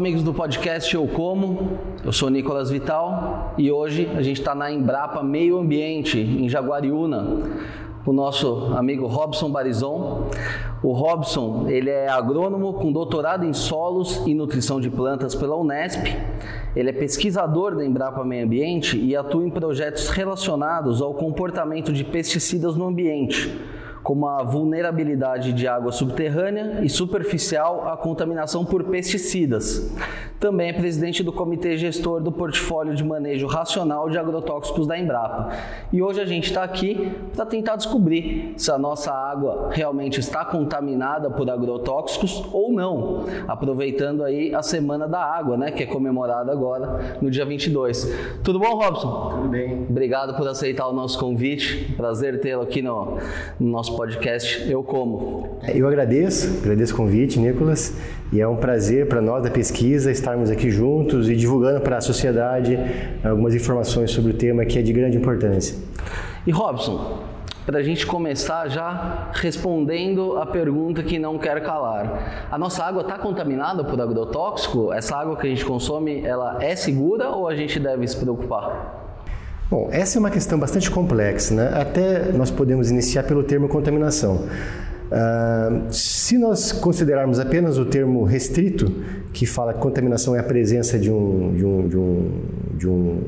amigos do podcast Eu Como. Eu sou Nicolas Vital e hoje a gente está na Embrapa Meio Ambiente, em Jaguariúna, com o nosso amigo Robson Barizon. O Robson, ele é agrônomo com doutorado em solos e nutrição de plantas pela Unesp. Ele é pesquisador da Embrapa Meio Ambiente e atua em projetos relacionados ao comportamento de pesticidas no ambiente como a vulnerabilidade de água subterrânea e superficial à contaminação por pesticidas. Também é presidente do Comitê Gestor do Portfólio de Manejo Racional de Agrotóxicos da Embrapa. E hoje a gente está aqui para tentar descobrir se a nossa água realmente está contaminada por agrotóxicos ou não, aproveitando aí a Semana da Água, né, que é comemorada agora no dia 22. Tudo bom, Robson? Tudo bem. Obrigado por aceitar o nosso convite. Prazer tê-lo aqui no, no nosso podcast Eu Como. Eu agradeço, agradeço o convite, Nicolas, e é um prazer para nós da pesquisa estarmos aqui juntos e divulgando para a sociedade algumas informações sobre o tema que é de grande importância. E Robson, para a gente começar já respondendo a pergunta que não quer calar. A nossa água está contaminada por agrotóxico? Essa água que a gente consome, ela é segura ou a gente deve se preocupar? Bom, essa é uma questão bastante complexa, né? Até nós podemos iniciar pelo termo contaminação. Uh, se nós considerarmos apenas o termo restrito, que fala que contaminação é a presença de um, de um, de um, de um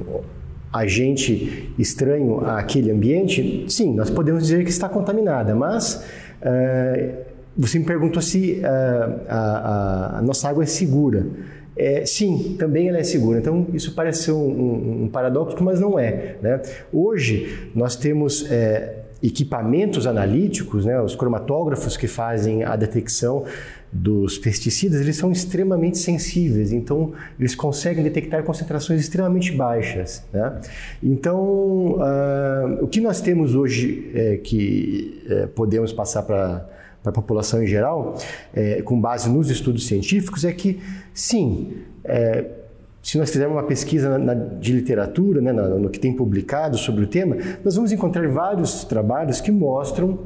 agente estranho àquele ambiente, sim, nós podemos dizer que está contaminada, mas uh, você me perguntou se uh, a, a, a nossa água é segura. É, sim, também ela é segura. Então, isso parece ser um, um, um paradoxo, mas não é. Né? Hoje, nós temos é, equipamentos analíticos, né, os cromatógrafos que fazem a detecção dos pesticidas, eles são extremamente sensíveis, então eles conseguem detectar concentrações extremamente baixas. Né? Então, uh, o que nós temos hoje é, que é, podemos passar para para a população em geral, é, com base nos estudos científicos, é que, sim, é, se nós fizermos uma pesquisa na, na, de literatura, né, no, no, que tem publicado sobre o tema, nós vamos encontrar vários trabalhos que mostram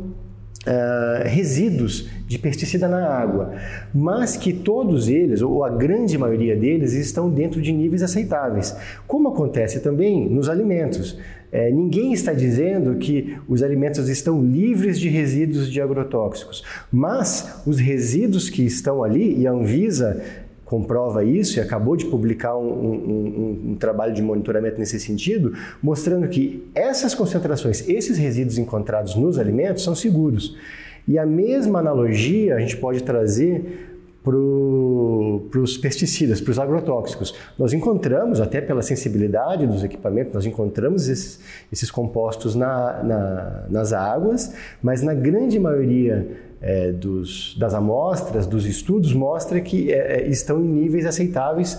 Uh, resíduos de pesticida na água, mas que todos eles, ou a grande maioria deles, estão dentro de níveis aceitáveis, como acontece também nos alimentos. É, ninguém está dizendo que os alimentos estão livres de resíduos de agrotóxicos, mas os resíduos que estão ali, e a Anvisa comprova isso e acabou de publicar um, um, um, um, trabalho de monitoramento nesse sentido, mostrando que essas concentrações, esses resíduos encontrados nos alimentos são seguros. E a mesma analogia a gente pode trazer para os pesticidas, para os agrotóxicos. Nós encontramos, até pela sensibilidade dos equipamentos, nós encontramos esses, esses compostos na, na, nas águas, mas na grande maioria é, dos, das amostras, dos estudos, mostra que é, é estão em níveis aceitáveis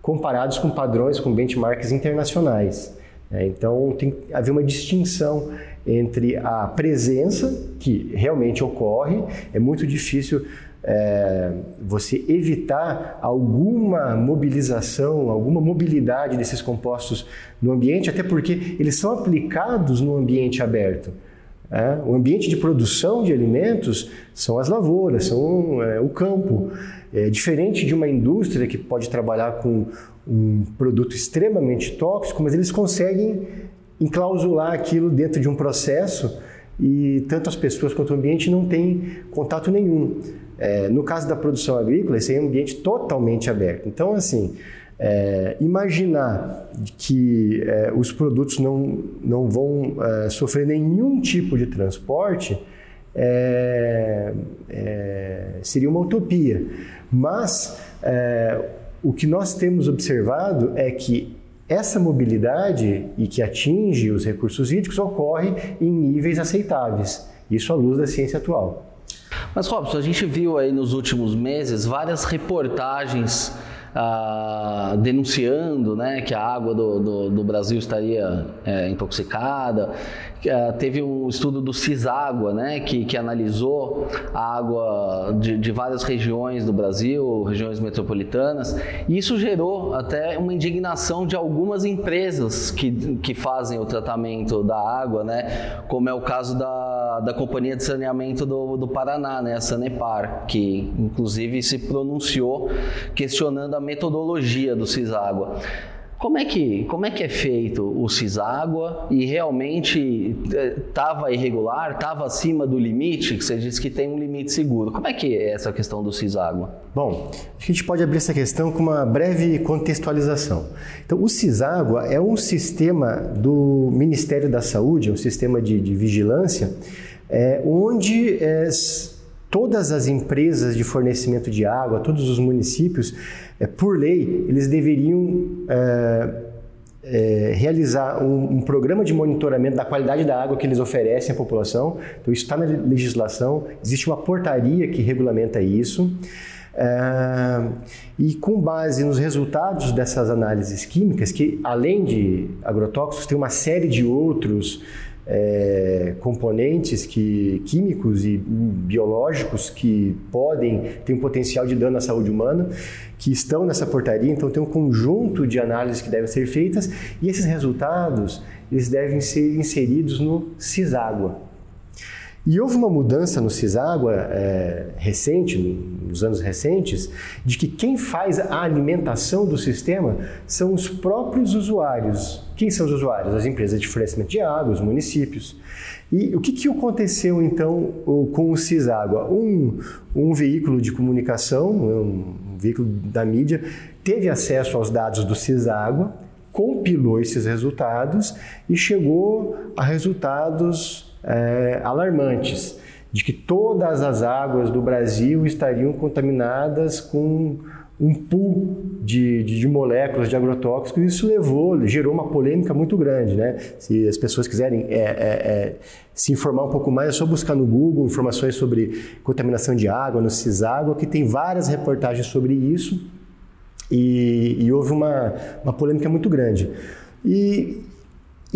comparados com padrões, com benchmarks internacionais. É, então, tem que haver uma distinção entre a presença, que realmente ocorre, é muito difícil é, você evitar alguma mobilização, alguma mobilidade desses compostos no ambiente, até porque eles são aplicados no ambiente aberto. É, o ambiente de produção de alimentos são as lavouras, são é, o campo. É diferente de uma indústria que pode trabalhar com um produto extremamente tóxico, mas eles conseguem enclausular aquilo dentro de um processo e tanto as pessoas quanto o ambiente não têm contato nenhum. É, no caso da produção agrícola, esse é um ambiente totalmente aberto. Então, assim, é, imaginar que é, os produtos não, não vão é, sofrer nenhum tipo de transporte é, é, seria uma utopia. Mas o que nós temos observado é que essa mobilidade e que atinge os recursos hídricos ocorre em níveis aceitáveis, isso à luz da ciência atual. Mas, Robson, a gente viu aí nos últimos meses várias reportagens ah, denunciando né, que a água do, do, do Brasil estaria é, intoxicada. uh, teve um estudo do Ciságua, né, que, que analisou a água de, de várias regiões do Brasil, regiões metropolitanas, e isso gerou até uma indignação de algumas empresas que, que fazem o tratamento da água, né, como é o caso da, da Companhia de Saneamento do, do Paraná, né, a Sanepar, que inclusive se pronunciou questionando a metodologia do Ciságua. Como é que, como é, que é feito o Ciságua e realmente estava eh, irregular, estava acima do limite, que você disse que tem um limite seguro. Como é que é essa questão do Ciságua? Bom, a gente pode abrir essa questão com uma breve contextualização. Então, o Ciságua é um sistema do Ministério da Saúde, um sistema de, de vigilância, é, onde é, todas as empresas de fornecimento de água, todos os municípios, é, por lei, eles deveriam é, é, realizar um, um, programa de monitoramento da qualidade da água que eles oferecem à população. Então, isso está na legislação, existe uma portaria que regulamenta isso. É, e com base nos resultados dessas análises químicas, que além de agrotóxicos, tem uma série de outros é, componentes que, químicos e biológicos que podem ter um potencial de dano à saúde humana, que estão nessa portaria. Então, tem um conjunto de análises que devem ser feitas e esses resultados eles devem ser inseridos no CISÁGUA. E houve uma mudança no CISÁGUA é, recente, nos anos recentes, de que quem faz a alimentação do sistema são os próprios usuários. Quem são os usuários? As empresas de fornecimento de água, os municípios. E o que, que aconteceu então com o CISÁGUA? Um, um veículo de comunicação, um veículo da mídia, teve acesso aos dados do CISÁGUA, compilou esses resultados e chegou a resultados é, alarmantes de que todas as águas do Brasil estariam contaminadas com um pool de, de, de, moléculas de agrotóxicos. Isso levou, gerou uma polêmica muito grande. Né? Se as pessoas quiserem é, é, é, se informar um pouco mais, é só buscar no Google informações sobre contaminação de água, no Ciságua, que tem várias reportagens sobre isso. E, e houve uma, uma polêmica muito grande. E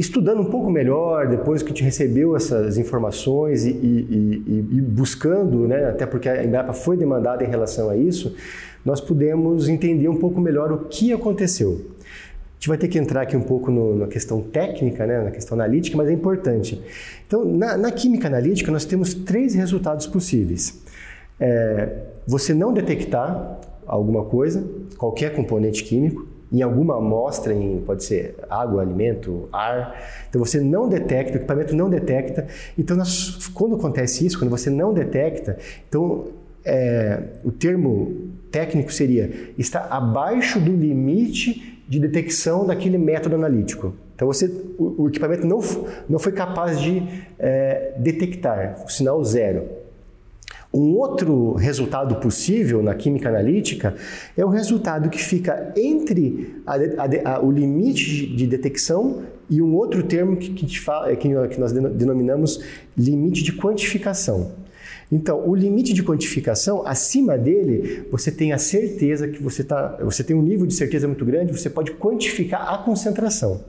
estudando um pouco melhor, depois que gente recebeu essas informações e, e, e, e buscando, né, até porque a Embrapa foi demandada em relação a isso, nós pudemos entender um pouco melhor o que aconteceu. A gente vai ter que entrar aqui um pouco no, na questão técnica, né, na questão analítica, mas é importante. Então, na, na química analítica, nós temos três resultados possíveis. É, você não detectar alguma coisa, qualquer componente químico, em alguma amostra, em, pode ser água, alimento, ar. Então você não detecta, o equipamento não detecta. Então nós, quando acontece isso, quando você não detecta, então é, o termo técnico seria está abaixo do limite de detecção daquele método analítico. Então você, o, o equipamento não, não foi capaz de é, detectar o sinal zero. Um outro resultado possível na química analítica é o resultado que fica entre a, a, a, o limite de detecção e um outro termo que, que, que, nós denominamos limite de quantificação. Então, o limite de quantificação, acima dele, você tem a certeza que você, tá, você tem um nível de certeza muito grande, você pode quantificar a concentração.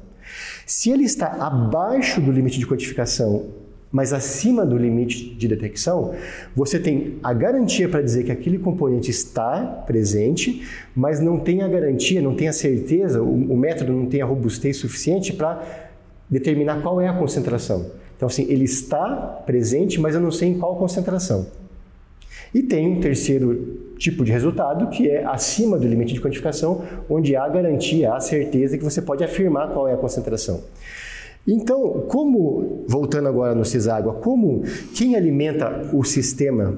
Se ele está abaixo do limite de quantificação mas acima do limite de detecção, você tem a garantia para dizer que aquele componente está presente, mas não tem a garantia, não tem a certeza, o, o método não tem a robustez suficiente para determinar qual é a concentração. Então, assim, ele está presente, mas eu não sei em qual concentração. E tem um terceiro tipo de resultado, que é acima do limite de quantificação, onde há garantia, há certeza que você pode afirmar qual é a concentração. Então, como, voltando agora no Ciságua, como quem alimenta o sistema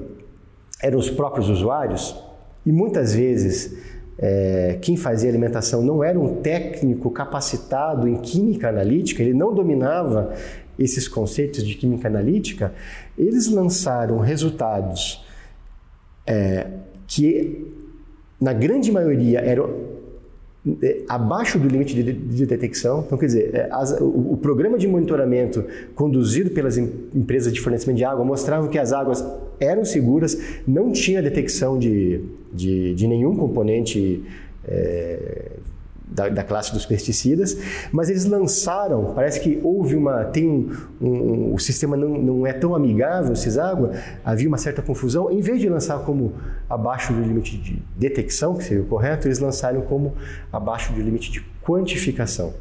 eram os próprios usuários, e muitas vezes é, quem fazia alimentação não era um técnico capacitado em química analítica, ele não dominava esses conceitos de química analítica, eles lançaram resultados é, que, na grande maioria, eram abaixo do limite de, de detecção. Então, quer dizer, é, as, o, o, programa de monitoramento conduzido pelas em, empresas de fornecimento de água mostrava que as águas eram seguras, não tinha detecção de, de, de nenhum componente é, da, da, classe dos pesticidas, mas eles lançaram, parece que houve uma, tem um, um o sistema não, não é tão amigável, Ciságua, havia uma certa confusão, em vez de lançar como abaixo do limite de detecção, que seria o correto, eles lançaram como abaixo do limite de quantificação.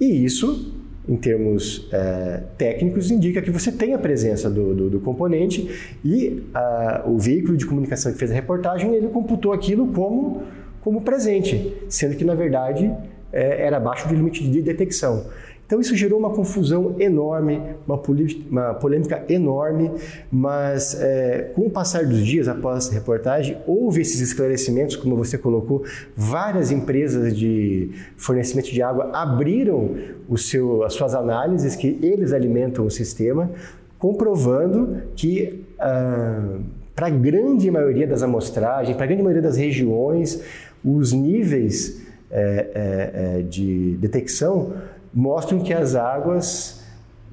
E isso em termos é, técnicos, indica que você tem a presença do, do, do componente e a, o veículo de comunicação que fez a reportagem, ele computou aquilo como, como presente, sendo que, na verdade, é, era abaixo do limite de detecção. Então isso gerou uma confusão enorme, uma, uma polêmica enorme, mas é, com o passar dos dias após essa reportagem, houve esses esclarecimentos, como você colocou, várias empresas de fornecimento de água abriram seu, as suas análises, que eles alimentam o sistema, comprovando que ah, para a grande maioria das amostragens, para a grande maioria das regiões, os níveis é, é, é de detecção mostram que as águas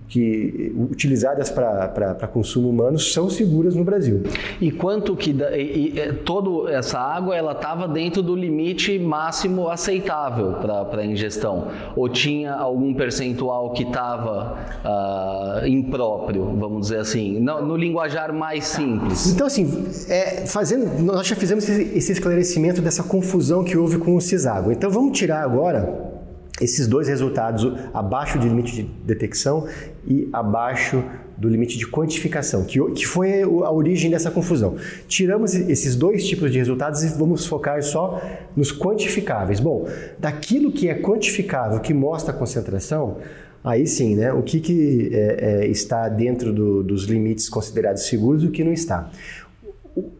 que utilizadas para consumo humano são seguras no Brasil. E quanto que e, e, toda essa água ela estava dentro do limite máximo aceitável para ingestão? Ou tinha algum percentual que estava uh, ah, impróprio, vamos dizer assim, no, no, linguajar mais simples? Então assim, é, fazendo, nós já fizemos esse, esse esclarecimento dessa confusão que houve com o Cisago. Então vamos tirar agora esses dois resultados abaixo do limite de detecção e abaixo do limite de quantificação, que, que foi a origem dessa confusão. Tiramos esses dois tipos de resultados e vamos focar só nos quantificáveis. Bom, daquilo que é quantificável, que mostra a concentração, aí sim, né, o que, que é, é, está dentro do, dos limites considerados seguros e o que não está.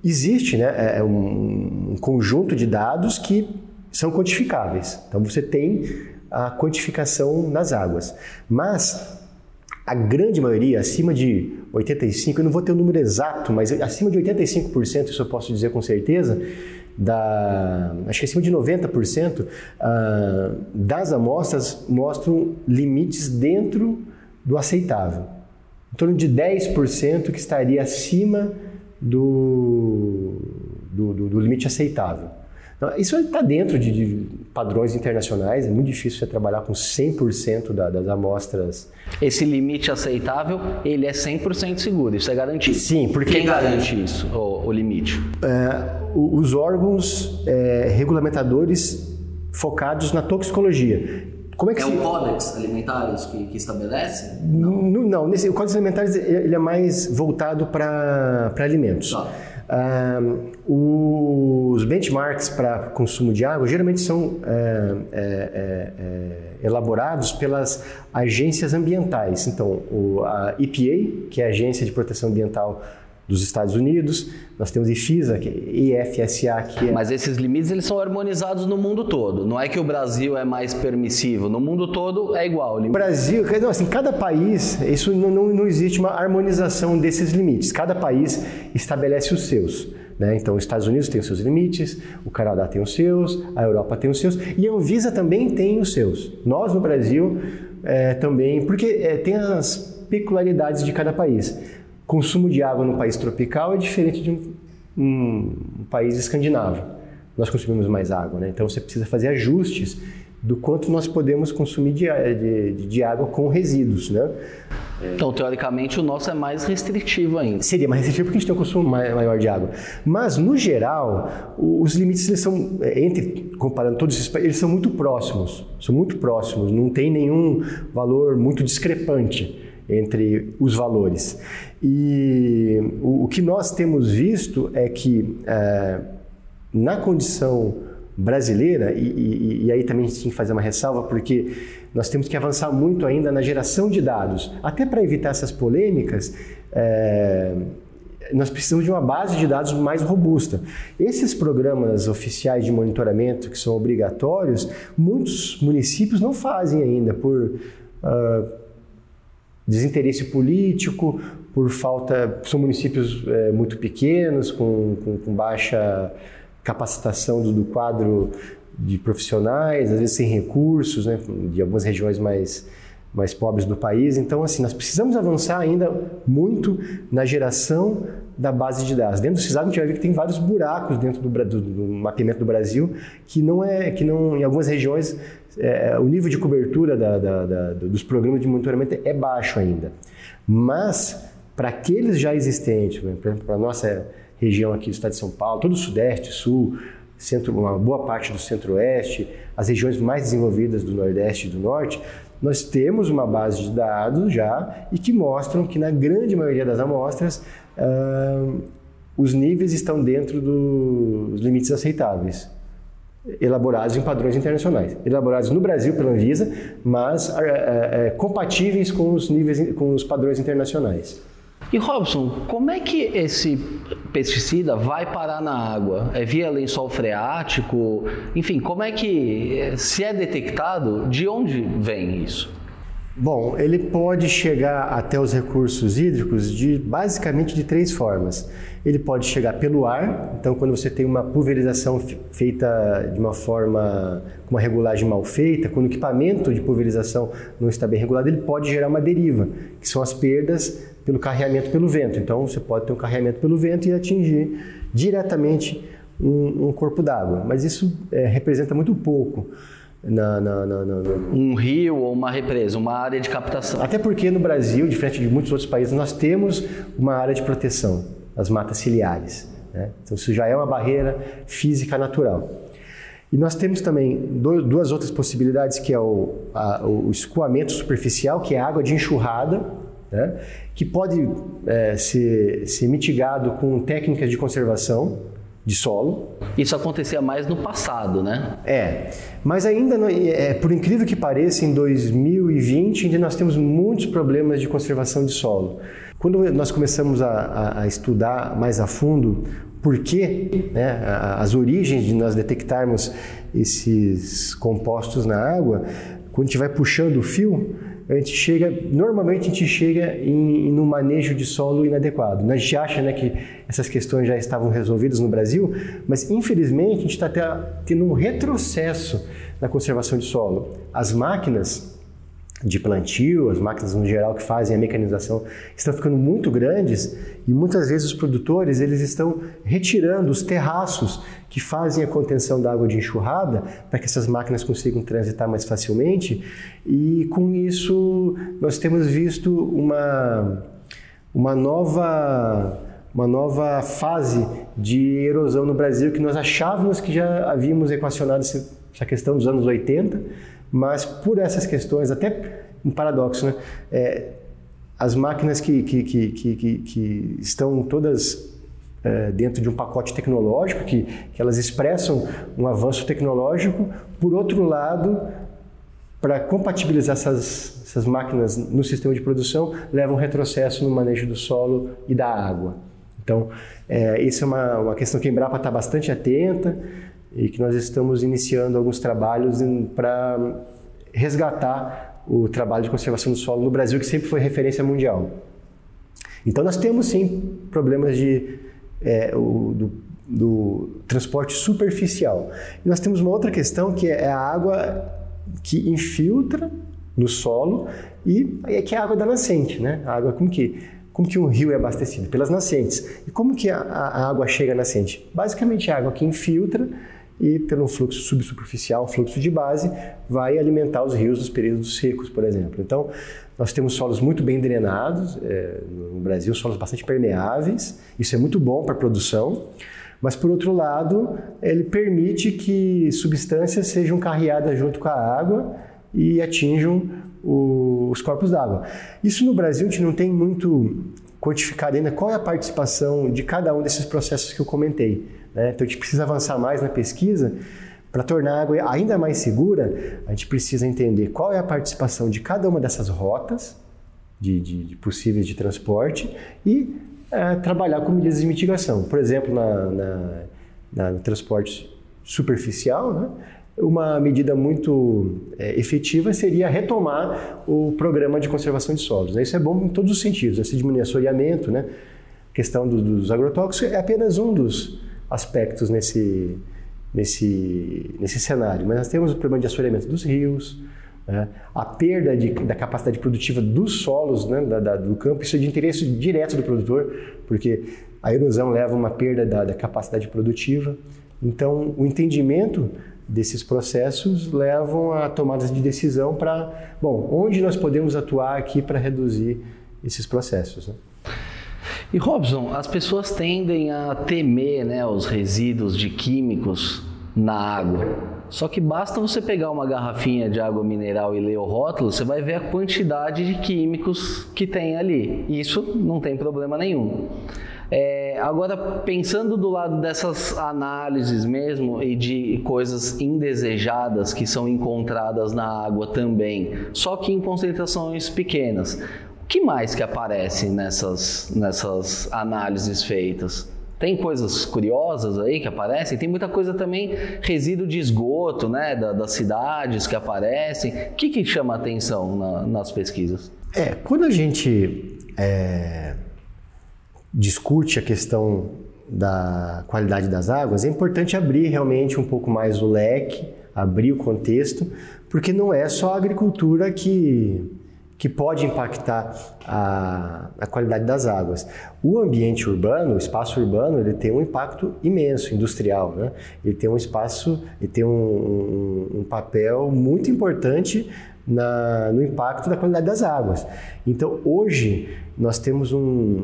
Existe né, é, é um, um conjunto de dados que são quantificáveis. Então você tem a quantificação nas águas. Mas a grande maioria, acima de 85%, eu não vou ter o número exato, mas acima de 85%, isso eu posso dizer com certeza, da, acho que acima de 90% uh, ah, das amostras mostram limites dentro do aceitável. Em torno de 10% que estaria acima do, do, do, do limite aceitável. Então, isso está dentro de, de, padrões internacionais, é muito difícil você trabalhar com 100% da, das amostras. Esse limite aceitável, ele é 100% seguro, isso é garantido. Sim, porque... Quem garante isso, o, o limite? É, os órgãos é, regulamentadores focados na toxicologia. Como é que é se... o Códex Alimentares que, que estabelece? Não, não, não nesse, o Códex Alimentares ele é mais voltado para alimentos. Tá. Os benchmarks para consumo de água geralmente são é, é, é, elaborados pelas agências ambientais. Então, o, a EPA, que é a Agência de Proteção Ambiental dos Estados Unidos, nós temos IFISA, é IFSA, que é... Mas esses limites eles são harmonizados no mundo todo. Não é que o Brasil é mais permissivo. No mundo todo é igual. O Brasil, não, assim, cada país, isso não, não, não existe uma harmonização desses limites. Cada país estabelece os seus. Né? Então, os Estados Unidos tem os seus limites, o Canadá tem os seus, a Europa tem os seus e a Anvisa também tem os seus. Nós no Brasil é, também, porque é, tem as peculiaridades de cada país consumo de água no país tropical é diferente de um, um, um país escandinavo. Nós consumimos mais água, né? então você precisa fazer ajustes do quanto nós podemos consumir de, de, de água com resíduos, né? Então, teoricamente, o nosso é mais restritivo ainda. Seria mais restritivo porque a gente tem um consumo maior de água. Mas, no geral, os limites, eles são, é, entre, comparando todos esses países, eles são muito próximos. São muito próximos, não tem nenhum valor muito discrepante entre os valores. E o, o que nós temos visto é que é, na condição brasileira, e, e, e, aí também a gente tem que fazer uma ressalva, porque nós temos que avançar muito ainda na geração de dados, até para evitar essas polêmicas. É, nós precisamos de uma base de dados mais robusta. Esses programas oficiais de monitoramento que são obrigatórios, muitos municípios não fazem ainda por uh, desinteresse político, por falta. São municípios é, muito pequenos, com, com, com baixa capacitação do, do, quadro de profissionais, às vezes sem recursos, né, de algumas regiões mais, mais pobres do país. Então, assim, nós precisamos avançar ainda muito na geração da base de dados. Dentro do CISAB a gente vai ver que tem vários buracos dentro do, do, do mapeamento do Brasil que não é, que não, em algumas regiões é, o nível de cobertura da, da, da, dos programas de monitoramento é baixo ainda. Mas para aqueles já existentes, por exemplo, para a nossa região aqui do estado de São Paulo, todo o Sudeste, Sul, centro, uma boa parte do Centro-Oeste, as regiões mais desenvolvidas do Nordeste e do Norte, nós temos uma base de dados já e que mostram que na grande maioria das amostras uh, os níveis estão dentro dos limites aceitáveis, elaborados em padrões internacionais, elaborados no Brasil pela Anvisa, mas uh, uh, compatíveis com os níveis, com os padrões internacionais. E Robson, como é que esse pesticida vai parar na água? É via lençol freático? Enfim, como é que, se é detectado, de onde vem isso? Bom, ele pode chegar até os recursos hídricos de basicamente de três formas. Ele pode chegar pelo ar, então quando você tem uma pulverização feita de uma forma com uma regulagem mal feita, quando o equipamento de pulverização não está bem regulado, ele pode gerar uma deriva, que são as perdas pelo carreamento pelo vento. Então você pode ter um carreamento pelo vento e atingir diretamente um, um corpo d'água, mas isso é, representa muito pouco. Na, na, na, um rio ou uma represa, uma área de captação. Até porque no Brasil, diferente de muitos outros países, nós temos uma área de proteção, as matas ciliares. Né? Então isso já é uma barreira física natural. E nós temos também duas outras possibilidades, que é o, a, o escoamento superficial, que é água de enxurrada, né? que pode é, ser, ser mitigado com técnicas de conservação de solo. Isso acontecia mais no passado, né? É, mas ainda, não, é, por incrível que pareça, em 2020 ainda nós temos muitos problemas de conservação de solo. Quando nós começamos a, a, estudar mais a fundo por que, né, as origens de nós detectarmos esses compostos na água, quando a gente vai puxando o fio, a gente chega, normalmente a gente chega em, um manejo de solo inadequado. A gente acha né, que essas questões já estavam resolvidas no Brasil, mas infelizmente a gente está tendo um retrocesso na conservação de solo. As máquinas de plantio, as máquinas no geral que fazem a mecanização estão ficando muito grandes e muitas vezes os produtores eles estão retirando os terraços que fazem a contenção da água de enxurrada para que essas máquinas consigam transitar mais facilmente. E com isso nós temos visto uma uma nova uma nova fase de erosão no Brasil que nós achávamos que já havíamos equacionado essa questão dos anos 80 mas por essas questões, até um paradoxo, né? É, as máquinas que, que, que, que, que estão todas é, dentro de um pacote tecnológico, que, que elas expressam um avanço tecnológico, por outro lado, para compatibilizar essas, essas máquinas no sistema de produção, leva um retrocesso no manejo do solo e da água. Então, é, isso é uma, uma questão que a Embrapa está bastante atenta e que nós estamos iniciando alguns trabalhos para resgatar o trabalho de conservação do solo no Brasil, que sempre foi referência mundial. Então nós temos sim problemas de, é, o, do, do, transporte superficial. E nós temos uma outra questão que é a água que infiltra no solo e é que é a água da nascente, né? A água como que como que um rio é abastecido pelas nascentes e como que a, a água chega à nascente? Basicamente a água que infiltra e pelo fluxo subsuperficial, fluxo de base, vai alimentar os rios nos períodos secos, por exemplo. Então, nós temos solos muito bem drenados, é, no Brasil, solos bastante permeáveis, isso é muito bom para a produção, mas, por outro lado, ele permite que substâncias sejam carreadas junto com a água e atinjam o, os corpos d'água. Isso no Brasil a gente não tem muito quantificado ainda qual é a participação de cada um desses processos que eu comentei. Né? Então a gente precisa avançar mais na pesquisa para tornar a água ainda mais segura. A gente precisa entender qual é a participação de cada uma dessas rotas de, de, de possíveis de transporte e é, trabalhar com medidas de mitigação. Por exemplo, na, na, na no transporte superficial, né? uma medida muito é, efetiva seria retomar o programa de conservação de solos. Né? Isso é bom em todos os sentidos. Né? Se diminuir assoreamento, né? a questão do, dos agrotóxicos é apenas um dos, aspectos nesse, nesse, nesse cenário. Mas nós temos o problema de assoreamento dos rios, né? A perda de, da capacidade produtiva dos solos né, da, da, do campo, isso é de interesse direto do produtor, porque a erosão leva a uma perda da, da capacidade produtiva. Então, o entendimento desses processos levam a tomadas de decisão para, bom, onde nós podemos atuar aqui para reduzir esses processos. Né? E Robson, as pessoas tendem a temer né, os resíduos de químicos na água. Só que basta você pegar uma garrafinha de água mineral e ler o rótulo, você vai ver a quantidade de químicos que tem ali. Isso não tem problema nenhum. É, agora, pensando do lado dessas análises mesmo e de coisas indesejadas que são encontradas na água também, só que em concentrações pequenas, que mais que aparece nessas, nessas análises feitas? Tem coisas curiosas aí que aparecem, tem muita coisa também, resíduo de esgoto, né, da, das cidades que aparecem. O que, que chama atenção na, nas pesquisas? É, quando a gente é, discute a questão da qualidade das águas, é importante abrir realmente um pouco mais o leque, abrir o contexto, porque não é só a agricultura que que pode impactar a, a, qualidade das águas. O ambiente urbano, o espaço urbano, ele tem um impacto imenso, industrial, né? Ele tem um espaço, ele tem um, um, um papel muito importante na, no impacto da qualidade das águas. Então, hoje, nós temos um,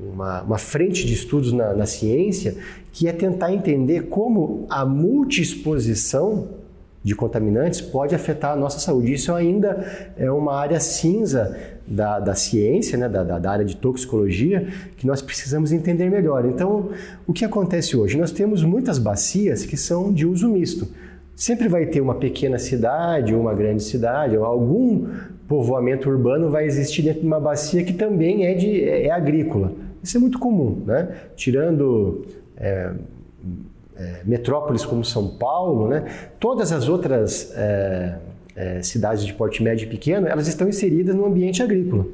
uma, uma, frente de estudos na, na ciência que é tentar entender como a multiexposição de contaminantes pode afetar a nossa saúde. Isso ainda é uma área cinza da, da ciência, né, da, da, área de toxicologia, que nós precisamos entender melhor. Então, o que acontece hoje? Nós temos muitas bacias que são de uso misto. Sempre vai ter uma pequena cidade uma grande cidade, ou algum povoamento urbano vai existir dentro de uma bacia que também é, de, é, é agrícola. Isso é muito comum, né? Tirando é, é, metrópoles como São Paulo, né, todas as outras é, é, cidades de porte médio e pequeno, elas estão inseridas no ambiente agrícola.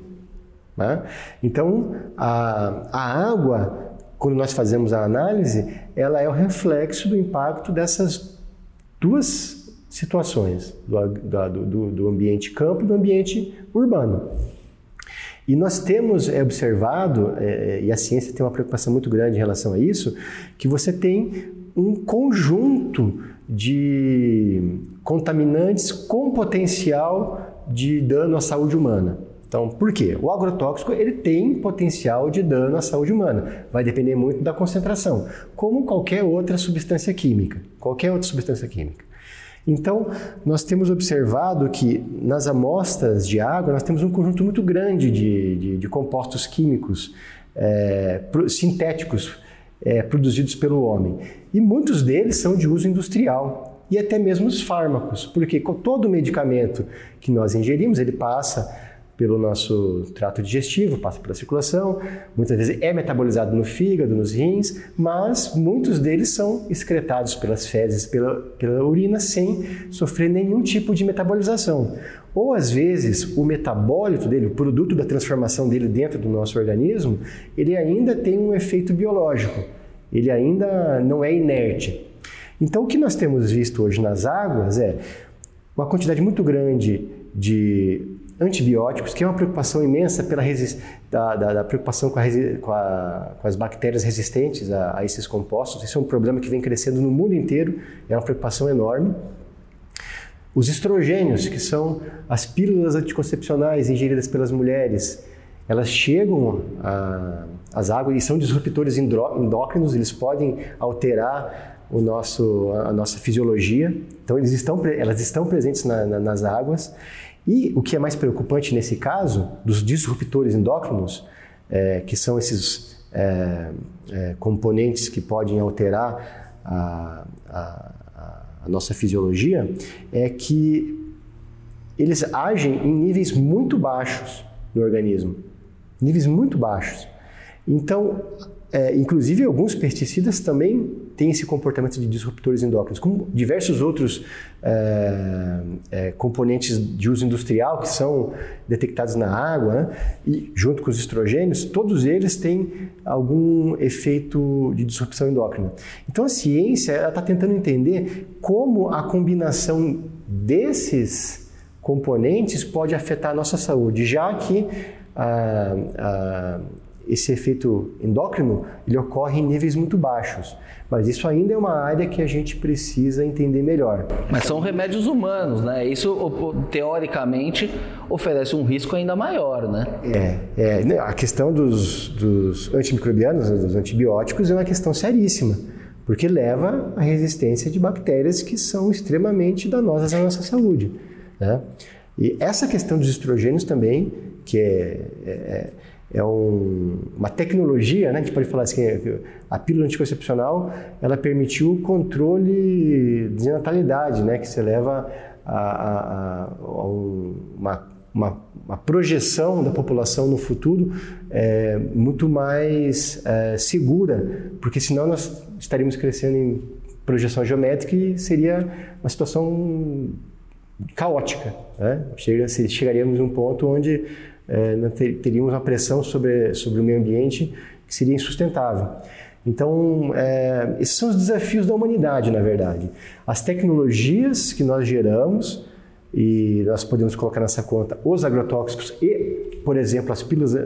Né? Então, a, a água, quando nós fazemos a análise, ela é o reflexo do impacto dessas duas situações, do, do, do ambiente campo e do ambiente urbano. E nós temos observado, é, e a ciência tem uma preocupação muito grande em relação a isso, que você tem um conjunto de contaminantes com potencial de dano à saúde humana. Então, por quê? O agrotóxico ele tem potencial de dano à saúde humana. Vai depender muito da concentração, como qualquer outra substância química. Qualquer outra substância química. Então, nós temos observado que nas amostras de água nós temos um conjunto muito grande de, de, de compostos químicos é, sintéticos é, produzidos pelo homem. E muitos deles são de uso industrial e até mesmo os fármacos, porque todo medicamento que nós ingerimos, ele passa pelo nosso trato digestivo, passa pela circulação, muitas vezes é metabolizado no fígado, nos rins, mas muitos deles são excretados pelas fezes, pela, pela urina, sem sofrer nenhum tipo de metabolização. Ou às vezes o metabólito dele, o produto da transformação dele dentro do nosso organismo, ele ainda tem um efeito biológico, ele ainda não é inerte. Então o que nós temos visto hoje nas águas é uma quantidade muito grande de antibióticos, que é uma preocupação imensa pela da, da, da preocupação com, com, a, com, as bactérias resistentes a, a esses compostos. Isso é um problema que vem crescendo no mundo inteiro, é uma preocupação enorme. Os estrogênios, que são as pílulas anticoncepcionais ingeridas pelas mulheres, elas chegam às águas e são disruptores endócrinos, eles podem alterar o nosso, a nossa fisiologia. Então, eles estão, elas estão presentes na, na, nas águas. E o que é mais preocupante nesse caso, dos disruptores endócrinos, é, que são esses é, é, componentes que podem alterar a, a a nossa fisiologia, é que eles agem em níveis muito baixos no organismo. Níveis muito baixos. Então, é, inclusive alguns pesticidas também têm esse comportamento de disruptores endócrinos, como diversos outros é, é, componentes de uso industrial que são detectados na água, né? e junto com os estrogênios, todos eles têm algum efeito de disrupção endócrina. Então a ciência está tentando entender como a combinação desses componentes pode afetar a nossa saúde, já que ah, ah, esse efeito endócrino ele ocorre em níveis muito baixos. Mas isso ainda é uma área que a gente precisa entender melhor. Mas são remédios humanos, né? Isso, teoricamente, oferece um risco ainda maior, né? É, é a questão dos, dos antimicrobianos, né, dos antibióticos, é uma questão seríssima, porque leva à resistência de bactérias que são extremamente danosas à nossa saúde. Né? E essa questão dos estrogênios também, que é, é é um, uma tecnologia, né? a gente pode falar assim, a pílula anticoncepcional, ela permitiu o controle de natalidade, né? que se leva a, a, a uma, uma, uma, projeção da população no futuro é, muito mais é, segura, porque senão nós estaríamos crescendo em projeção geométrica e seria uma situação caótica. Né? Chegaríamos a um ponto onde é, teríamos uma pressão sobre, sobre o meio ambiente que seria insustentável. Então, é, esses são os desafios da humanidade, na verdade. As tecnologias que nós geramos, e nós podemos colocar nessa conta os agrotóxicos e, por exemplo, as pílulas,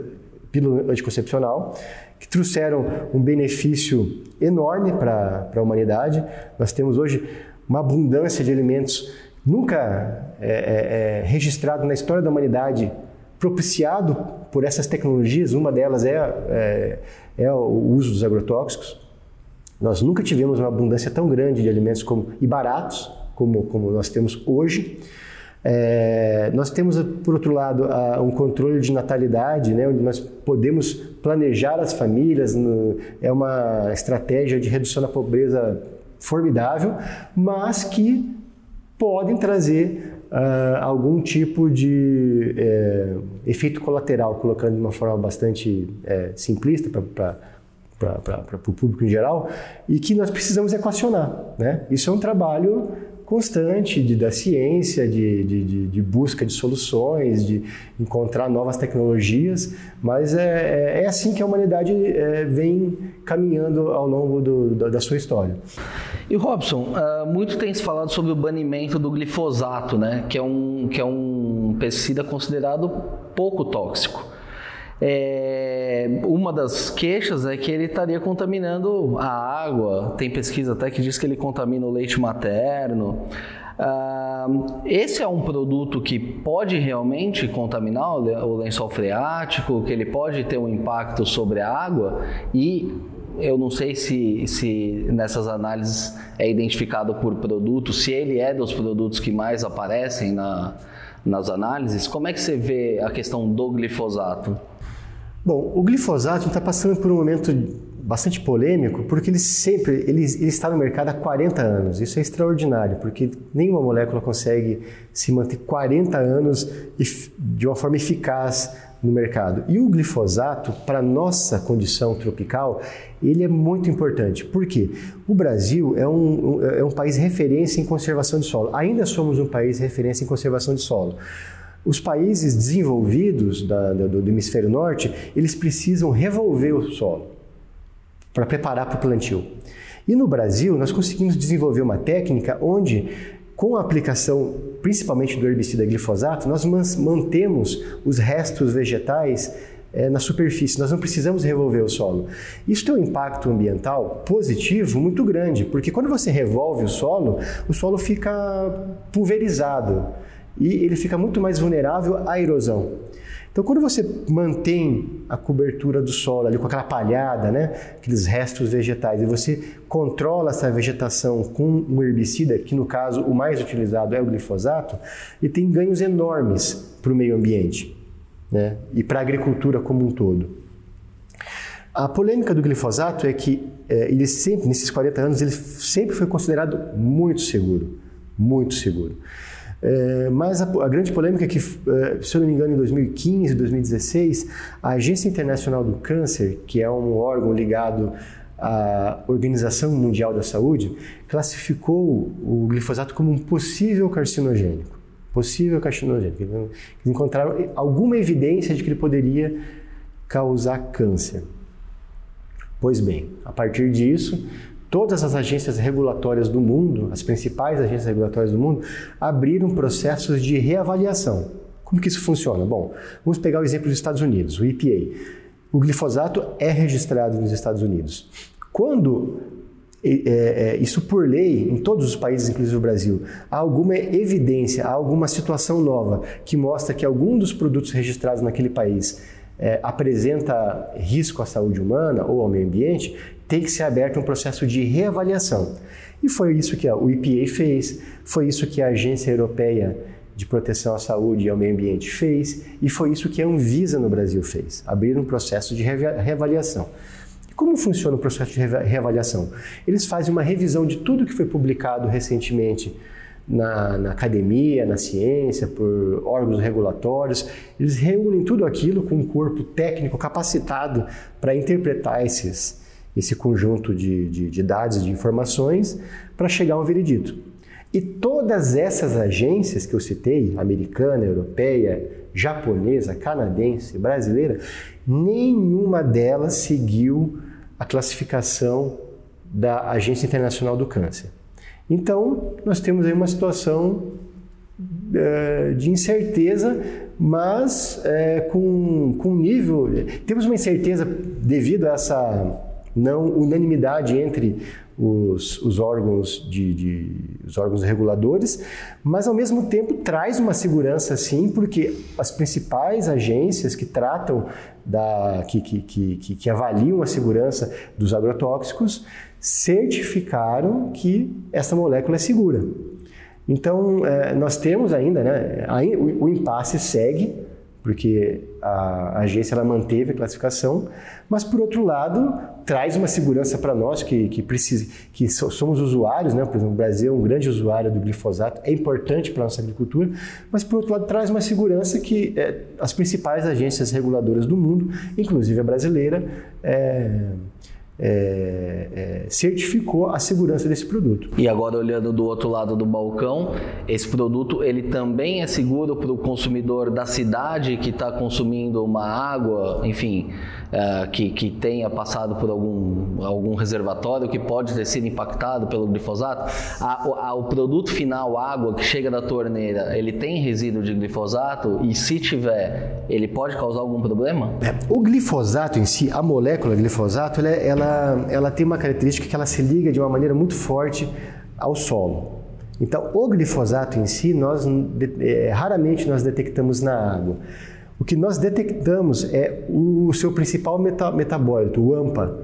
pílula anticoncepcional, que trouxeram um benefício enorme para a humanidade. Nós temos hoje uma abundância de alimentos nunca é, é, é registrado na história da humanidade propiciado por essas tecnologias, uma delas é, é, é, o uso dos agrotóxicos. Nós nunca tivemos uma abundância tão grande de alimentos como, e baratos como, como nós temos hoje. É, nós temos, por outro lado, a, um controle de natalidade, né, onde nós podemos planejar as famílias, no, é uma estratégia de redução da pobreza formidável, mas que podem trazer uh, algum tipo de é, efeito colateral, colocando de uma forma bastante é, simplista para o público em geral, e que nós precisamos equacionar. Né? Isso é um trabalho constante de, da ciência, de, de, de, busca de soluções, de encontrar novas tecnologias, mas é, é, é assim que a humanidade é, vem caminhando ao longo do, da, da, sua história. E Robson, uh, muito tem se falado sobre o banimento do glifosato, né, que é um, que é um pesticida considerado pouco tóxico. É, uma das queixas é que ele estaria contaminando a água. Tem pesquisa até que diz que ele contamina o leite materno. Ah, esse é um produto que pode realmente contaminar o lençol freático, que ele pode ter um impacto sobre a água e eu não sei se, se nessas análises é identificado por produto, se ele é dos produtos que mais aparecem na, nas análises. Como é que você vê a questão do glifosato? Bom, o glifosato está passando por um momento bastante polêmico, porque ele sempre ele, ele, está no mercado há 40 anos. Isso é extraordinário, porque nenhuma molécula consegue se manter 40 anos de uma forma eficaz no mercado. E o glifosato, para nossa condição tropical, ele é muito importante. Por quê? O Brasil é um, é um país referência em conservação de solo. Ainda somos um país referência em conservação de solo. Os países desenvolvidos da, do, do hemisfério norte, eles precisam revolver o solo para preparar para o plantio. E no Brasil, nós conseguimos desenvolver uma técnica onde, com a aplicação principalmente do herbicida glifosato, nós mantemos os restos vegetais é, na superfície, nós não precisamos revolver o solo. Isso tem um impacto ambiental positivo muito grande, porque quando você revolve o solo, o solo fica pulverizado e ele fica muito mais vulnerável à erosão. Então, quando você mantém a cobertura do solo ali com aquela palhada, né, aqueles restos vegetais, e você controla essa vegetação com um herbicida, que no caso o mais utilizado é o glifosato, e tem ganhos enormes para o meio ambiente né, e para a agricultura como um todo. A polêmica do glifosato é que é, ele sempre, nesses 40 anos, ele sempre foi considerado muito seguro, muito seguro. É, mas a, a, grande polêmica é que, é, se eu não me engano, em 2015, 2016, a Agência Internacional do Câncer, que é um órgão ligado à Organização Mundial da Saúde, classificou o glifosato como um possível carcinogênico. Possível carcinogênico. Eles encontraram alguma evidência de que ele poderia causar câncer. Pois bem, a partir disso, todas as agências regulatórias do mundo, as principais agências regulatórias do mundo, abriram processos de reavaliação. Como que isso funciona? Bom, vamos pegar o exemplo dos Estados Unidos, o EPA. O glifosato é registrado nos Estados Unidos. Quando é, é, isso por lei, em todos os países, inclusive o Brasil, há alguma evidência, há alguma situação nova que mostra que algum dos produtos registrados naquele país é, apresenta risco à saúde humana ou ao meio ambiente, tem que ser aberto um processo de reavaliação. E foi isso que o EPA fez, foi isso que a Agência Europeia de Proteção à Saúde e ao Meio Ambiente fez, e foi isso que a Anvisa no Brasil fez, abrir um processo de reavaliação. Como funciona o processo de reavaliação? Eles fazem uma revisão de tudo que foi publicado recentemente na, na, academia, na ciência, por órgãos regulatórios. Eles reúnem tudo aquilo com um corpo técnico capacitado para interpretar esses, esse conjunto de, de, de dados, de informações, para chegar a um veredito. E todas essas agências que eu citei, americana, europeia, japonesa, canadense, brasileira, nenhuma delas seguiu a classificação da Agência Internacional do Câncer. Então, nós temos aí uma situação é, de incerteza, mas é, com, com nível. Temos uma incerteza devido a essa não unanimidade entre os, os órgãos de, de, os órgãos reguladores, mas ao mesmo tempo traz uma segurança sim, porque as principais agências que tratam da que, que, que, que avaliam a segurança dos agrotóxicos certificaram que essa molécula é segura. Então, é, nós temos ainda, né, o impasse segue, porque a agência ela manteve a classificação, mas por outro lado traz uma segurança para nós que que precisa, que somos usuários, né? Por exemplo, o Brasil é um grande usuário do glifosato, é importante para nossa agricultura, mas por outro lado traz uma segurança que é, as principais agências reguladoras do mundo, inclusive a brasileira, é, é, é, certificou a segurança desse produto. E agora olhando do outro lado do balcão, esse produto ele também é seguro para o consumidor da cidade que está consumindo uma água, enfim, é, que, que tenha passado por algum, algum reservatório que pode ter sido impactado pelo glifosato. A, a, o produto final, água que chega da torneira, ele tem resíduo de glifosato e se tiver, ele pode causar algum problema? É, o glifosato em si, a molécula glifosato, ela, ela ela, tem uma característica que ela se liga de uma maneira muito forte ao solo. Então, o glifosato em si, nós é, raramente nós detectamos na água. O que nós detectamos é o seu principal meta, metabólito, o AMPA.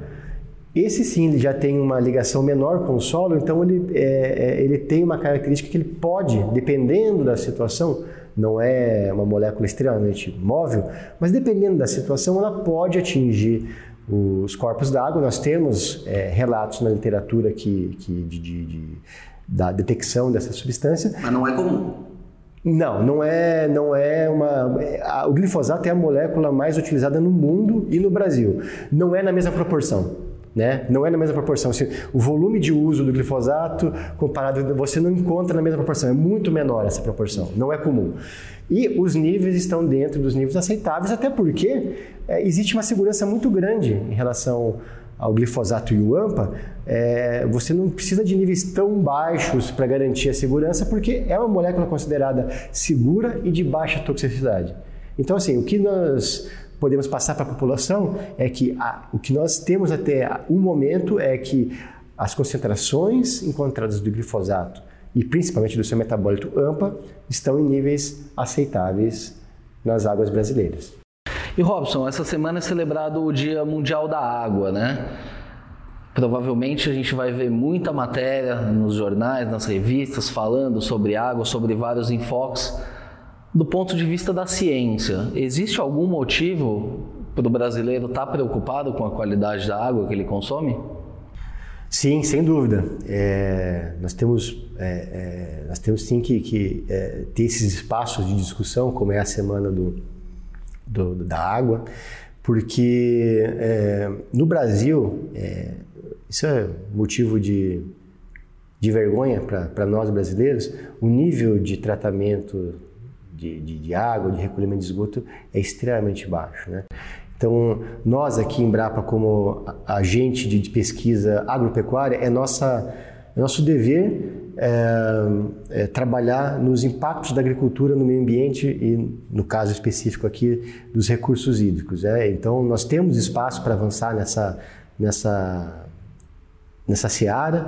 Esse sim ele já tem uma ligação menor com o solo, então ele, é, é, ele tem uma característica que ele pode, dependendo da situação, não é uma molécula extremamente móvel, mas dependendo da situação, ela pode atingir os corpos d'água. Nós temos é, relatos na literatura que, que de, de, de, da detecção dessa substância. Mas não é comum. Não, não é, não é uma. A, o glifosato é a molécula mais utilizada no mundo e no Brasil. Não é na mesma proporção. Né? Não é na mesma proporção. O volume de uso do glifosato comparado você não encontra na mesma proporção. É muito menor essa proporção. Não é comum. E os níveis estão dentro dos níveis aceitáveis, até porque é, existe uma segurança muito grande em relação ao glifosato e o AMPA, é, você não precisa de níveis tão baixos para garantir a segurança, porque é uma molécula considerada segura e de baixa toxicidade. Então, assim, o que nós podemos passar para a população é que a, o que nós temos até o momento é que as concentrações encontradas do glifosato e principalmente do seu metabólito AMPA estão em níveis aceitáveis nas águas brasileiras. E Robson, essa semana é celebrado o Dia Mundial da Água, né? Provavelmente a gente vai ver muita matéria nos jornais, nas revistas, falando sobre água, sobre vários enfoques. Do ponto de vista da ciência, existe algum motivo para o brasileiro estar tá preocupado com a qualidade da água que ele consome? Sim, sem dúvida. É, nós temos é, é, nós temos sim que, que é, ter esses espaços de discussão, como é a semana do, do da água, porque é, no Brasil é, isso é motivo de, de vergonha para nós brasileiros. O nível de tratamento de, de, de, água, de recolhimento de esgoto é extremamente baixo, né? Então, nós aqui em Brapa, como agente de pesquisa agropecuária, é, nossa, é nosso dever é, é, trabalhar nos impactos da agricultura no meio ambiente e, no caso específico aqui, dos recursos hídricos. É? Então, nós temos espaço para avançar nessa, nessa, nessa seara,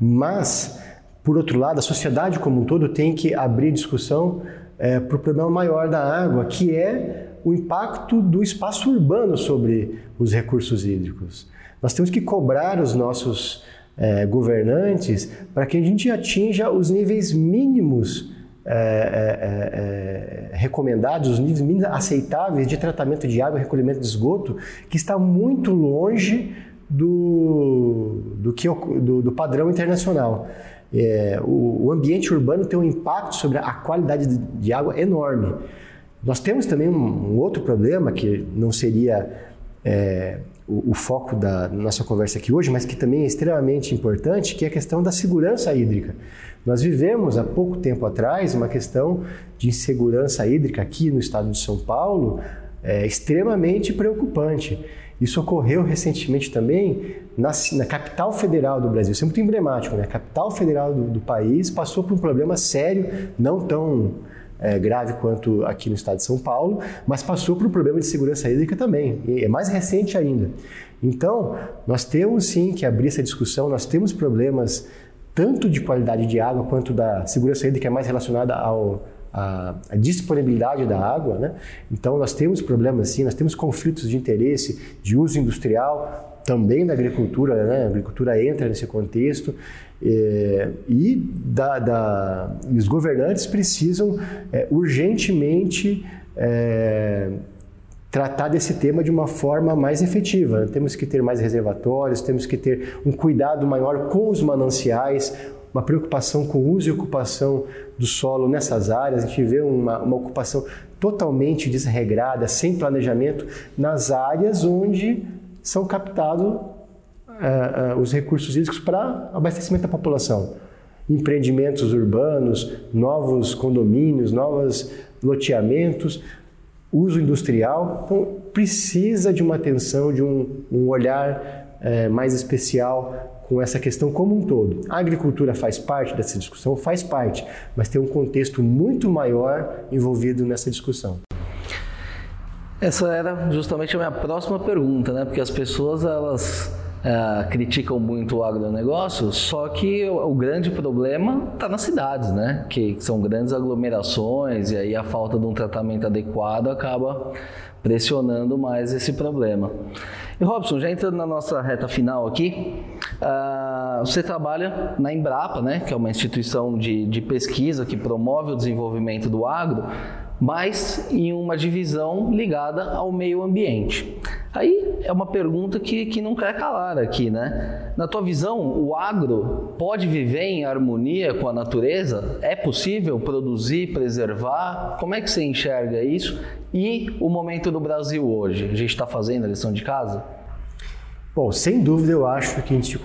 mas, por outro lado, a sociedade como um todo tem que abrir discussão é, para o problema maior da água, que é o impacto do espaço urbano sobre os recursos hídricos. Nós temos que cobrar os nossos é, governantes para que a gente atinja os níveis mínimos é, é, é, é recomendados, os níveis mínimos aceitáveis de tratamento de água recolhimento de esgoto, que está muito longe do, do, que, do, do padrão internacional. É, o, o, ambiente urbano tem um impacto sobre a qualidade de, de água enorme. Nós temos também um, um outro problema que não seria é, o, o, foco da nossa conversa aqui hoje, mas que também é extremamente importante, que é a questão da segurança hídrica. Nós vivemos há pouco tempo atrás uma questão de insegurança hídrica aqui no estado de São Paulo é, extremamente preocupante. Isso ocorreu recentemente também na, na, capital federal do Brasil. Isso é muito emblemático, né? A capital federal do, do país passou por um problema sério, não tão é, grave quanto aqui no estado de São Paulo, mas passou por um problema de segurança hídrica também, é mais recente ainda. Então, nós temos sim que abrir essa discussão, nós temos problemas tanto de qualidade de água quanto da segurança hídrica é mais relacionada ao a, a, disponibilidade da água, né? Então nós temos problemas sim, nós temos conflitos de interesse de uso industrial também da agricultura, né? A agricultura entra nesse contexto é, e, da, da, os governantes precisam é, urgentemente é, tratar desse tema de uma forma mais efetiva. Temos que ter mais reservatórios, temos que ter um cuidado maior com os mananciais, uma preocupação com o uso e ocupação do solo nessas áreas. A gente vê uma, uma ocupação totalmente desregrada, sem planejamento, nas áreas onde são captados uh, uh, os recursos hídricos para abastecimento da população. Empreendimentos urbanos, novos condomínios, novos loteamentos, uso industrial. Então, precisa de uma atenção, de um, um olhar uh, mais especial com essa questão como um todo. A agricultura faz parte dessa discussão? Faz parte, mas tem um contexto muito maior envolvido nessa discussão. Essa era justamente a minha próxima pergunta, né? Porque as pessoas elas é, criticam muito o agronegócio, só que o, o grande problema está nas cidades, né? Que, que são grandes aglomerações e aí a falta de um tratamento adequado acaba pressionando mais esse problema. E Robson, já entrando na nossa reta final aqui, uh, você trabalha na Embrapa, né, que é uma instituição de, de pesquisa que promove o desenvolvimento do agro, mas em uma divisão ligada ao meio ambiente. Aí é uma pergunta que, que não quer calar aqui, né? Na tua visão, o agro pode viver em harmonia com a natureza? É possível produzir, preservar? Como é que você enxerga isso? E o momento do Brasil hoje? A gente está fazendo a lição de casa? Bom, sem dúvida eu acho que a gente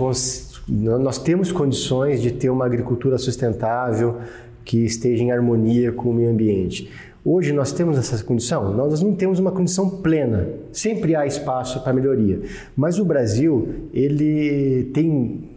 nós temos condições de ter uma agricultura sustentável que esteja em harmonia com o meio ambiente. Hoje nós temos essa condição? Nós não temos uma condição plena. Sempre há espaço para melhoria. Mas o Brasil, ele tem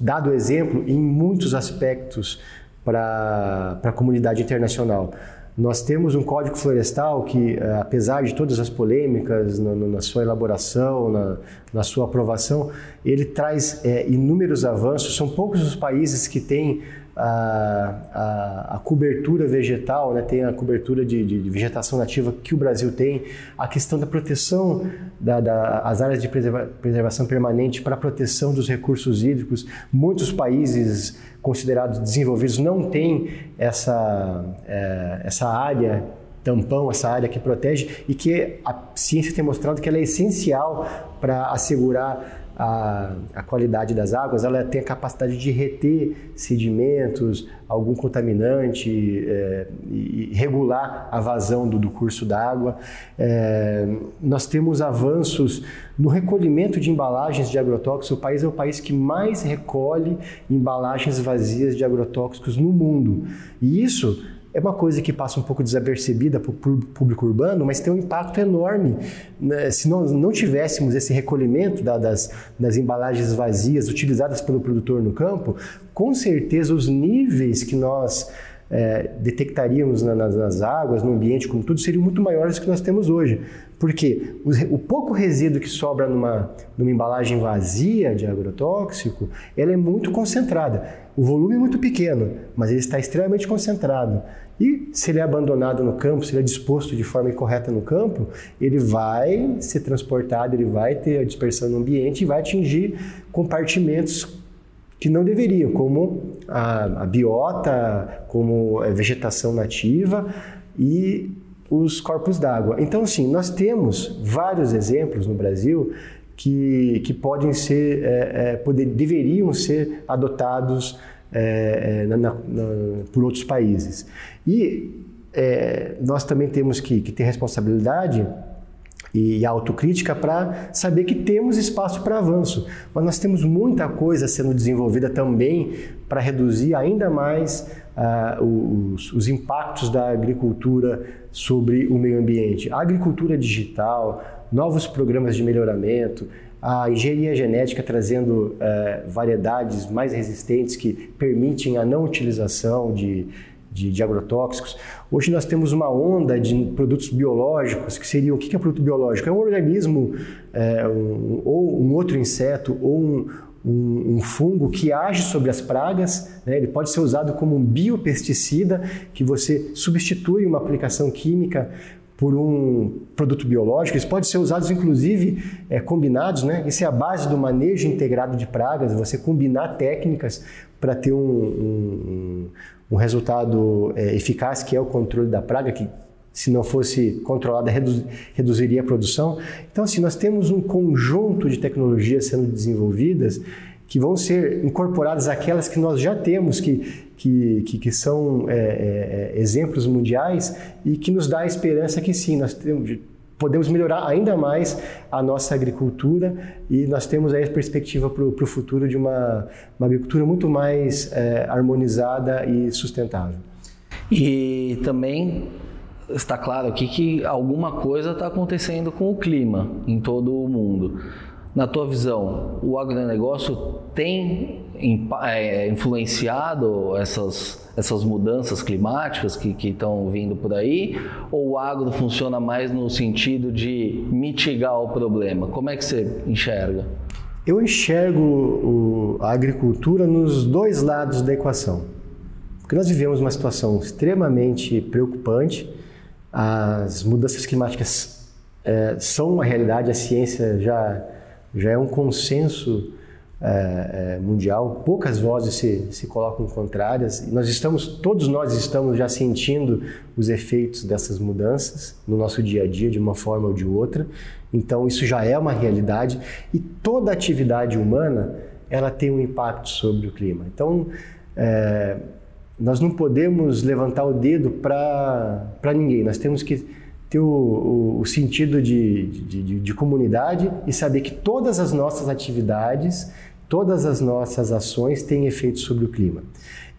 dado exemplo em muitos aspectos para a comunidade internacional. Nós temos um código florestal que, eh, apesar de todas as polêmicas na, na sua elaboração, na, na, sua aprovação, ele traz é, inúmeros avanços. São poucos os países que têm a, a, a, cobertura vegetal, né, tem a cobertura de, de, vegetação nativa que o Brasil tem, a questão da proteção das da, áreas de preserva, preservação permanente para a proteção dos recursos hídricos. Muitos países considerados desenvolvidos não têm essa, é, essa área tampão, essa área que protege e que a ciência tem mostrado que ela é essencial para assegurar a, a qualidade das águas, ela tem a capacidade de reter sedimentos, algum contaminante é, e regular a vazão do, do curso d'água. É, nós temos avanços no recolhimento de embalagens de agrotóxicos. O país é o país que mais recolhe embalagens vazias de agrotóxicos no mundo. E isso é uma coisa que passa um pouco desapercebida para o público urbano, mas tem um impacto enorme. Né? Se nós não tivéssemos esse recolhimento da, das, das embalagens vazias utilizadas pelo produtor no campo, com certeza os níveis que nós é, detectaríamos na, nas, nas, águas, no ambiente como tudo, seriam muito maiores do que nós temos hoje. Porque o, o, pouco resíduo que sobra numa, numa embalagem vazia de agrotóxico, ela é muito concentrada. O volume é muito pequeno, mas ele está extremamente concentrado. E se ele é abandonado no campo, se ele é disposto de forma incorreta no campo, ele vai ser transportado, ele vai ter a dispersão no ambiente e vai atingir compartimentos que não deveriam, como a, a biota, como a é, vegetação nativa e os corpos d'água. Então, sim, nós temos vários exemplos no Brasil que, que podem ser, é, é, poder, deveriam ser adotados é, é na, na, por outros países. E é, nós também temos que, que ter responsabilidade e autocrítica para saber que temos espaço para avanço. Mas nós temos muita coisa sendo desenvolvida também para reduzir ainda mais uh, os, os, impactos da agricultura sobre o meio ambiente. A agricultura digital, novos programas de melhoramento, a engenharia genética trazendo uh, variedades mais resistentes que permitem a não utilização de de, de, agrotóxicos. Hoje nós temos uma onda de produtos biológicos, que seriam, o que é produto biológico? É um organismo, é, um, ou um outro inseto, ou um, um, um, fungo que age sobre as pragas, né? ele pode ser usado como um biopesticida, que você substitui uma aplicação química por um produto biológico. Eles podem ser usados, inclusive, é, combinados. Né? Isso é a base do manejo integrado de pragas, você combinar técnicas para ter um, um, um resultado é, eficaz, que é o controle da praga, que se não fosse controlada, reduz, reduziria a produção. Então, assim, nós temos um conjunto de tecnologias sendo desenvolvidas que vão ser incorporadas aquelas que nós já temos, que, que, que, que são é, é, é exemplos mundiais e que nos dá a esperança que sim, nós temos, podemos melhorar ainda mais a nossa agricultura e nós temos aí a perspectiva para o futuro de uma, uma, agricultura muito mais é, harmonizada e sustentável. E também está claro aqui que alguma coisa está acontecendo com o clima em todo o mundo. Na tua visão, o agronegócio tem é, influenciado essas, essas mudanças climáticas que estão vindo por aí? Ou o agro funciona mais no sentido de mitigar o problema? Como é que você enxerga? Eu enxergo o, a agricultura nos dois lados da equação. Porque nós vivemos uma situação extremamente preocupante, as mudanças climáticas é, são uma realidade, a ciência já já é um consenso é, é, mundial, poucas vozes se, se colocam contrárias. Nós estamos, todos nós estamos já sentindo os efeitos dessas mudanças no nosso dia a dia, de uma forma ou de outra. Então, isso já é uma realidade e toda atividade humana ela tem um impacto sobre o clima. Então, é, nós não podemos levantar o dedo para ninguém. Nós temos que ter o, o, o sentido de, de, de, de, comunidade e saber que todas as nossas atividades, todas as nossas ações têm efeito sobre o clima.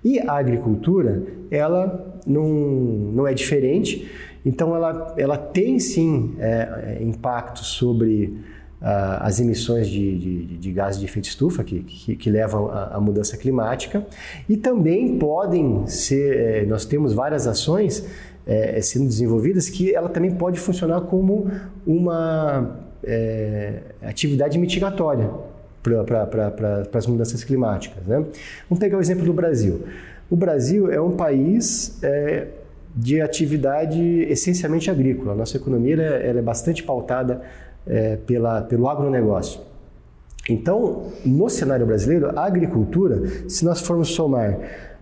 E a agricultura, ela não, não é diferente, então ela, ela tem sim é, é impacto sobre uh, as emissões de, de, de gases de efeito estufa que, que, que levam à, mudança climática e também podem ser, é, nós temos várias ações é, sendo desenvolvidas, que ela também pode funcionar como uma é, atividade mitigatória para as mudanças climáticas. Né? Vamos pegar o exemplo do Brasil. O Brasil é um país é, de atividade essencialmente agrícola. A nossa economia ela, ela é bastante pautada é, pela, pelo agronegócio. Então, no cenário brasileiro, a agricultura, se nós formos somar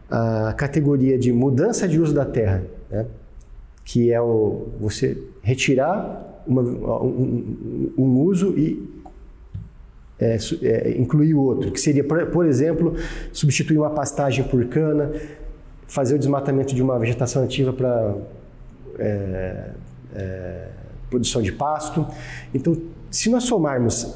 a categoria de mudança de uso da terra, né, que é o, você retirar uma, um, um, uso e é, é, incluir o outro, que seria, por, exemplo, substituir uma pastagem por cana, fazer o desmatamento de uma vegetação nativa para é, é, produção de pasto. Então, se nós somarmos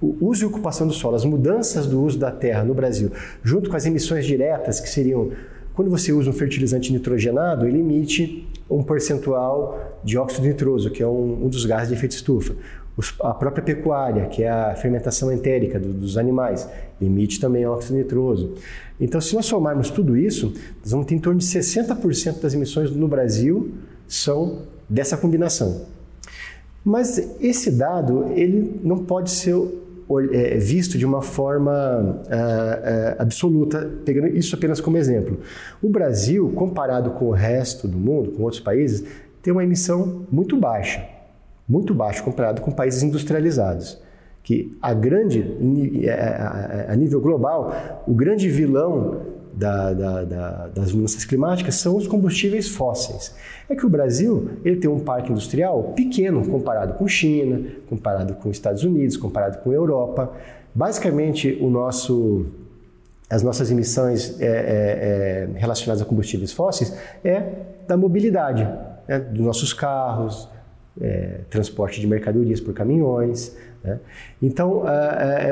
o uso e ocupação do solo, as mudanças do uso da terra no Brasil, junto com as emissões diretas, que seriam quando você usa um fertilizante nitrogenado, ele emite um percentual de óxido nitroso, que é um, um dos gases de efeito estufa. Os, a própria pecuária, que é a fermentação entérica do, dos animais, emite também óxido nitroso. Então, se nós somarmos tudo isso, nós vamos ter em torno de 60% das emissões no Brasil são dessa combinação. Mas esse dado ele não pode ser visto de uma forma é, é, absoluta, pegando isso apenas como exemplo. O Brasil, comparado com o resto do mundo, com outros países, tem uma emissão muito baixa, muito baixa comparado com países industrializados. Que a grande, a nível global, o grande vilão da, da, da, das mudanças climáticas são os combustíveis fósseis. É que o Brasil ele tem um parque industrial pequeno comparado com China, comparado com Estados Unidos, comparado com Europa. Basicamente, o nosso, as nossas emissões é, é, é, relacionadas a combustíveis fósseis é da mobilidade, né? dos nossos carros, é, transporte de mercadorias por caminhões. Né? Então,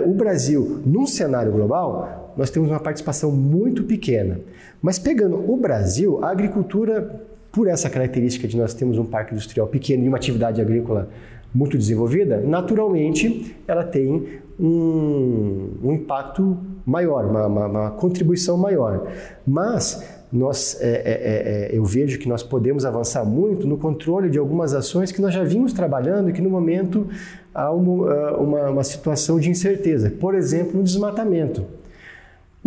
o Brasil, num cenário global, nós temos uma participação muito pequena. Mas pegando o Brasil, a agricultura, por essa característica de nós termos um parque industrial pequeno e uma atividade agrícola muito desenvolvida, naturalmente ela tem um, um impacto maior, uma, uma, uma, contribuição maior. Mas nós, é, é, é, eu vejo que nós podemos avançar muito no controle de algumas ações que nós já vimos trabalhando e que no momento há uma, uma, uma situação de incerteza. Por exemplo, no desmatamento.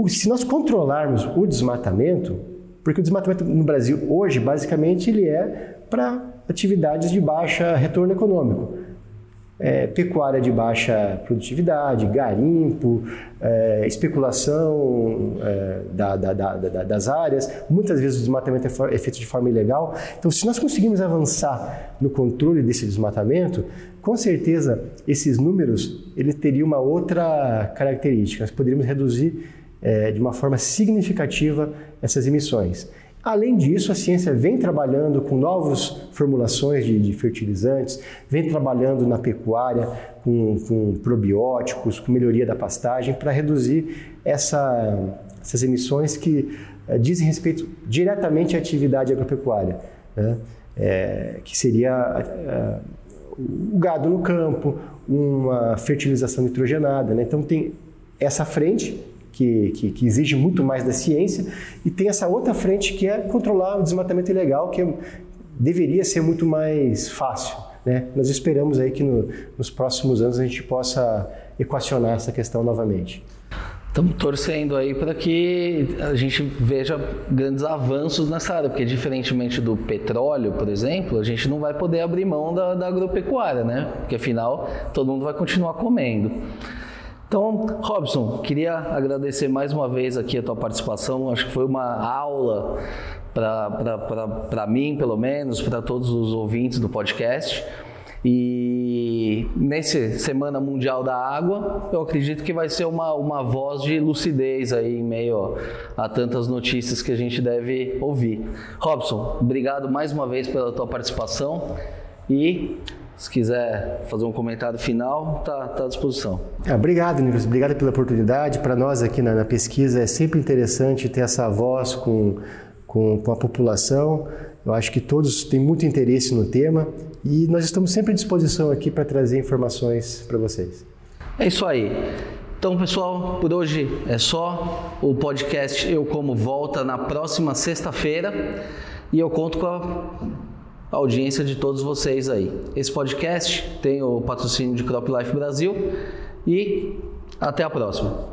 Se nós controlarmos o desmatamento, porque o desmatamento no Brasil hoje, basicamente, ele é para atividades de baixa retorno econômico. É, pecuária de baixa produtividade, garimpo, é, especulação é, da, da, da, das áreas. Muitas vezes o desmatamento é, é feito de forma ilegal. Então, se nós conseguirmos avançar no controle desse desmatamento, com certeza esses números ele teria uma outra característica. Nós poderíamos reduzir é, de uma forma significativa essas emissões. Além disso, a ciência vem trabalhando com novas formulações de, de fertilizantes, vem trabalhando na pecuária com, com probióticos, com melhoria da pastagem, para reduzir essa, essas emissões que é, dizem respeito diretamente à atividade agropecuária, né? é, que seria é, o gado no campo, uma fertilização nitrogenada. Né? Então, tem essa frente que, que, que, exige muito mais da ciência, e tem essa outra frente que é controlar o desmatamento ilegal, que é, deveria ser muito mais fácil. Né? Nós esperamos aí que no, nos próximos anos a gente possa equacionar essa questão novamente. Estamos torcendo aí para que a gente veja grandes avanços nessa área, porque diferentemente do petróleo, por exemplo, a gente não vai poder abrir mão da, da agropecuária, né? Porque afinal todo mundo vai continuar comendo. Então, Robson, queria agradecer mais uma vez aqui a tua participação. Acho que foi uma aula para mim, pelo menos, para todos os ouvintes do podcast. E nesse Semana Mundial da Água, eu acredito que vai ser uma, uma voz de lucidez aí em meio a tantas notícias que a gente deve ouvir. Robson, obrigado mais uma vez pela tua participação e se quiser fazer um comentário final, está tá à disposição. Ah, obrigado, Nicolas. Obrigado pela oportunidade. Para nós aqui na, na, pesquisa é sempre interessante ter essa voz com, com, com a população. Eu acho que todos têm muito interesse no tema e nós estamos sempre à disposição aqui para trazer informações para vocês. É isso aí. Então, pessoal, por hoje é só. O podcast Eu Como volta na próxima sexta-feira e eu conto com a a audiência de todos vocês aí. Esse podcast tem o patrocínio de Crop Life Brasil e até a próxima.